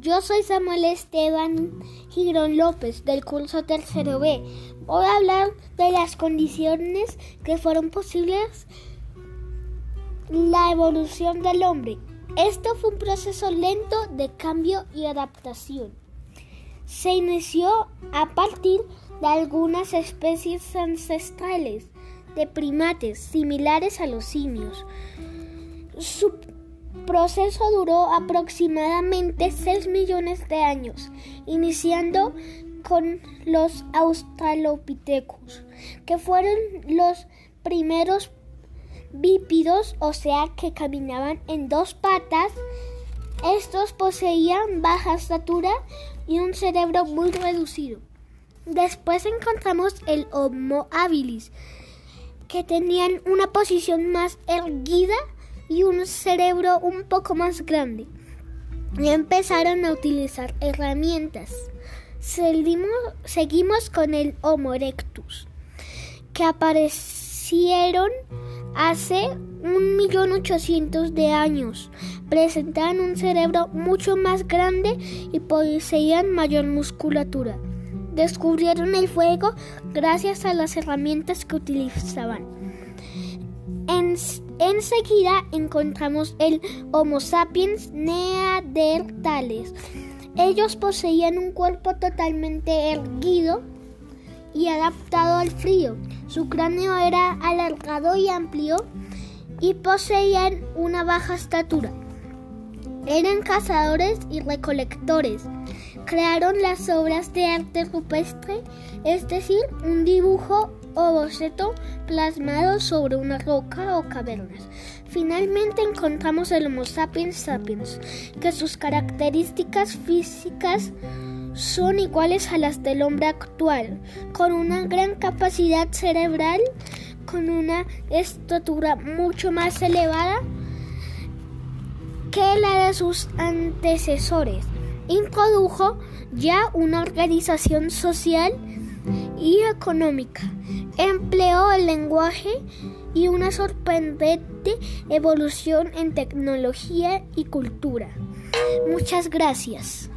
Yo soy Samuel Esteban Girón López del curso tercero B. Voy a hablar de las condiciones que fueron posibles la evolución del hombre. Esto fue un proceso lento de cambio y adaptación. Se inició a partir de algunas especies ancestrales de primates similares a los simios. Proceso duró aproximadamente 6 millones de años, iniciando con los Australopithecus, que fueron los primeros bípidos, o sea, que caminaban en dos patas. Estos poseían baja estatura y un cerebro muy reducido. Después encontramos el Homo habilis, que tenían una posición más erguida y un cerebro un poco más grande. Y empezaron a utilizar herramientas. Seguimos, con el Homo erectus, que aparecieron hace un millón ochocientos de años. Presentaban un cerebro mucho más grande y poseían mayor musculatura. Descubrieron el fuego gracias a las herramientas que utilizaban. En, enseguida encontramos el Homo sapiens neandertales. Ellos poseían un cuerpo totalmente erguido y adaptado al frío. Su cráneo era alargado y amplio y poseían una baja estatura. Eran cazadores y recolectores crearon las obras de arte rupestre, es decir, un dibujo o boceto plasmado sobre una roca o cavernas. Finalmente encontramos el Homo sapiens sapiens, que sus características físicas son iguales a las del hombre actual, con una gran capacidad cerebral, con una estatura mucho más elevada que la de sus antecesores introdujo ya una organización social y económica. Empleó el lenguaje y una sorprendente evolución en tecnología y cultura. Muchas gracias.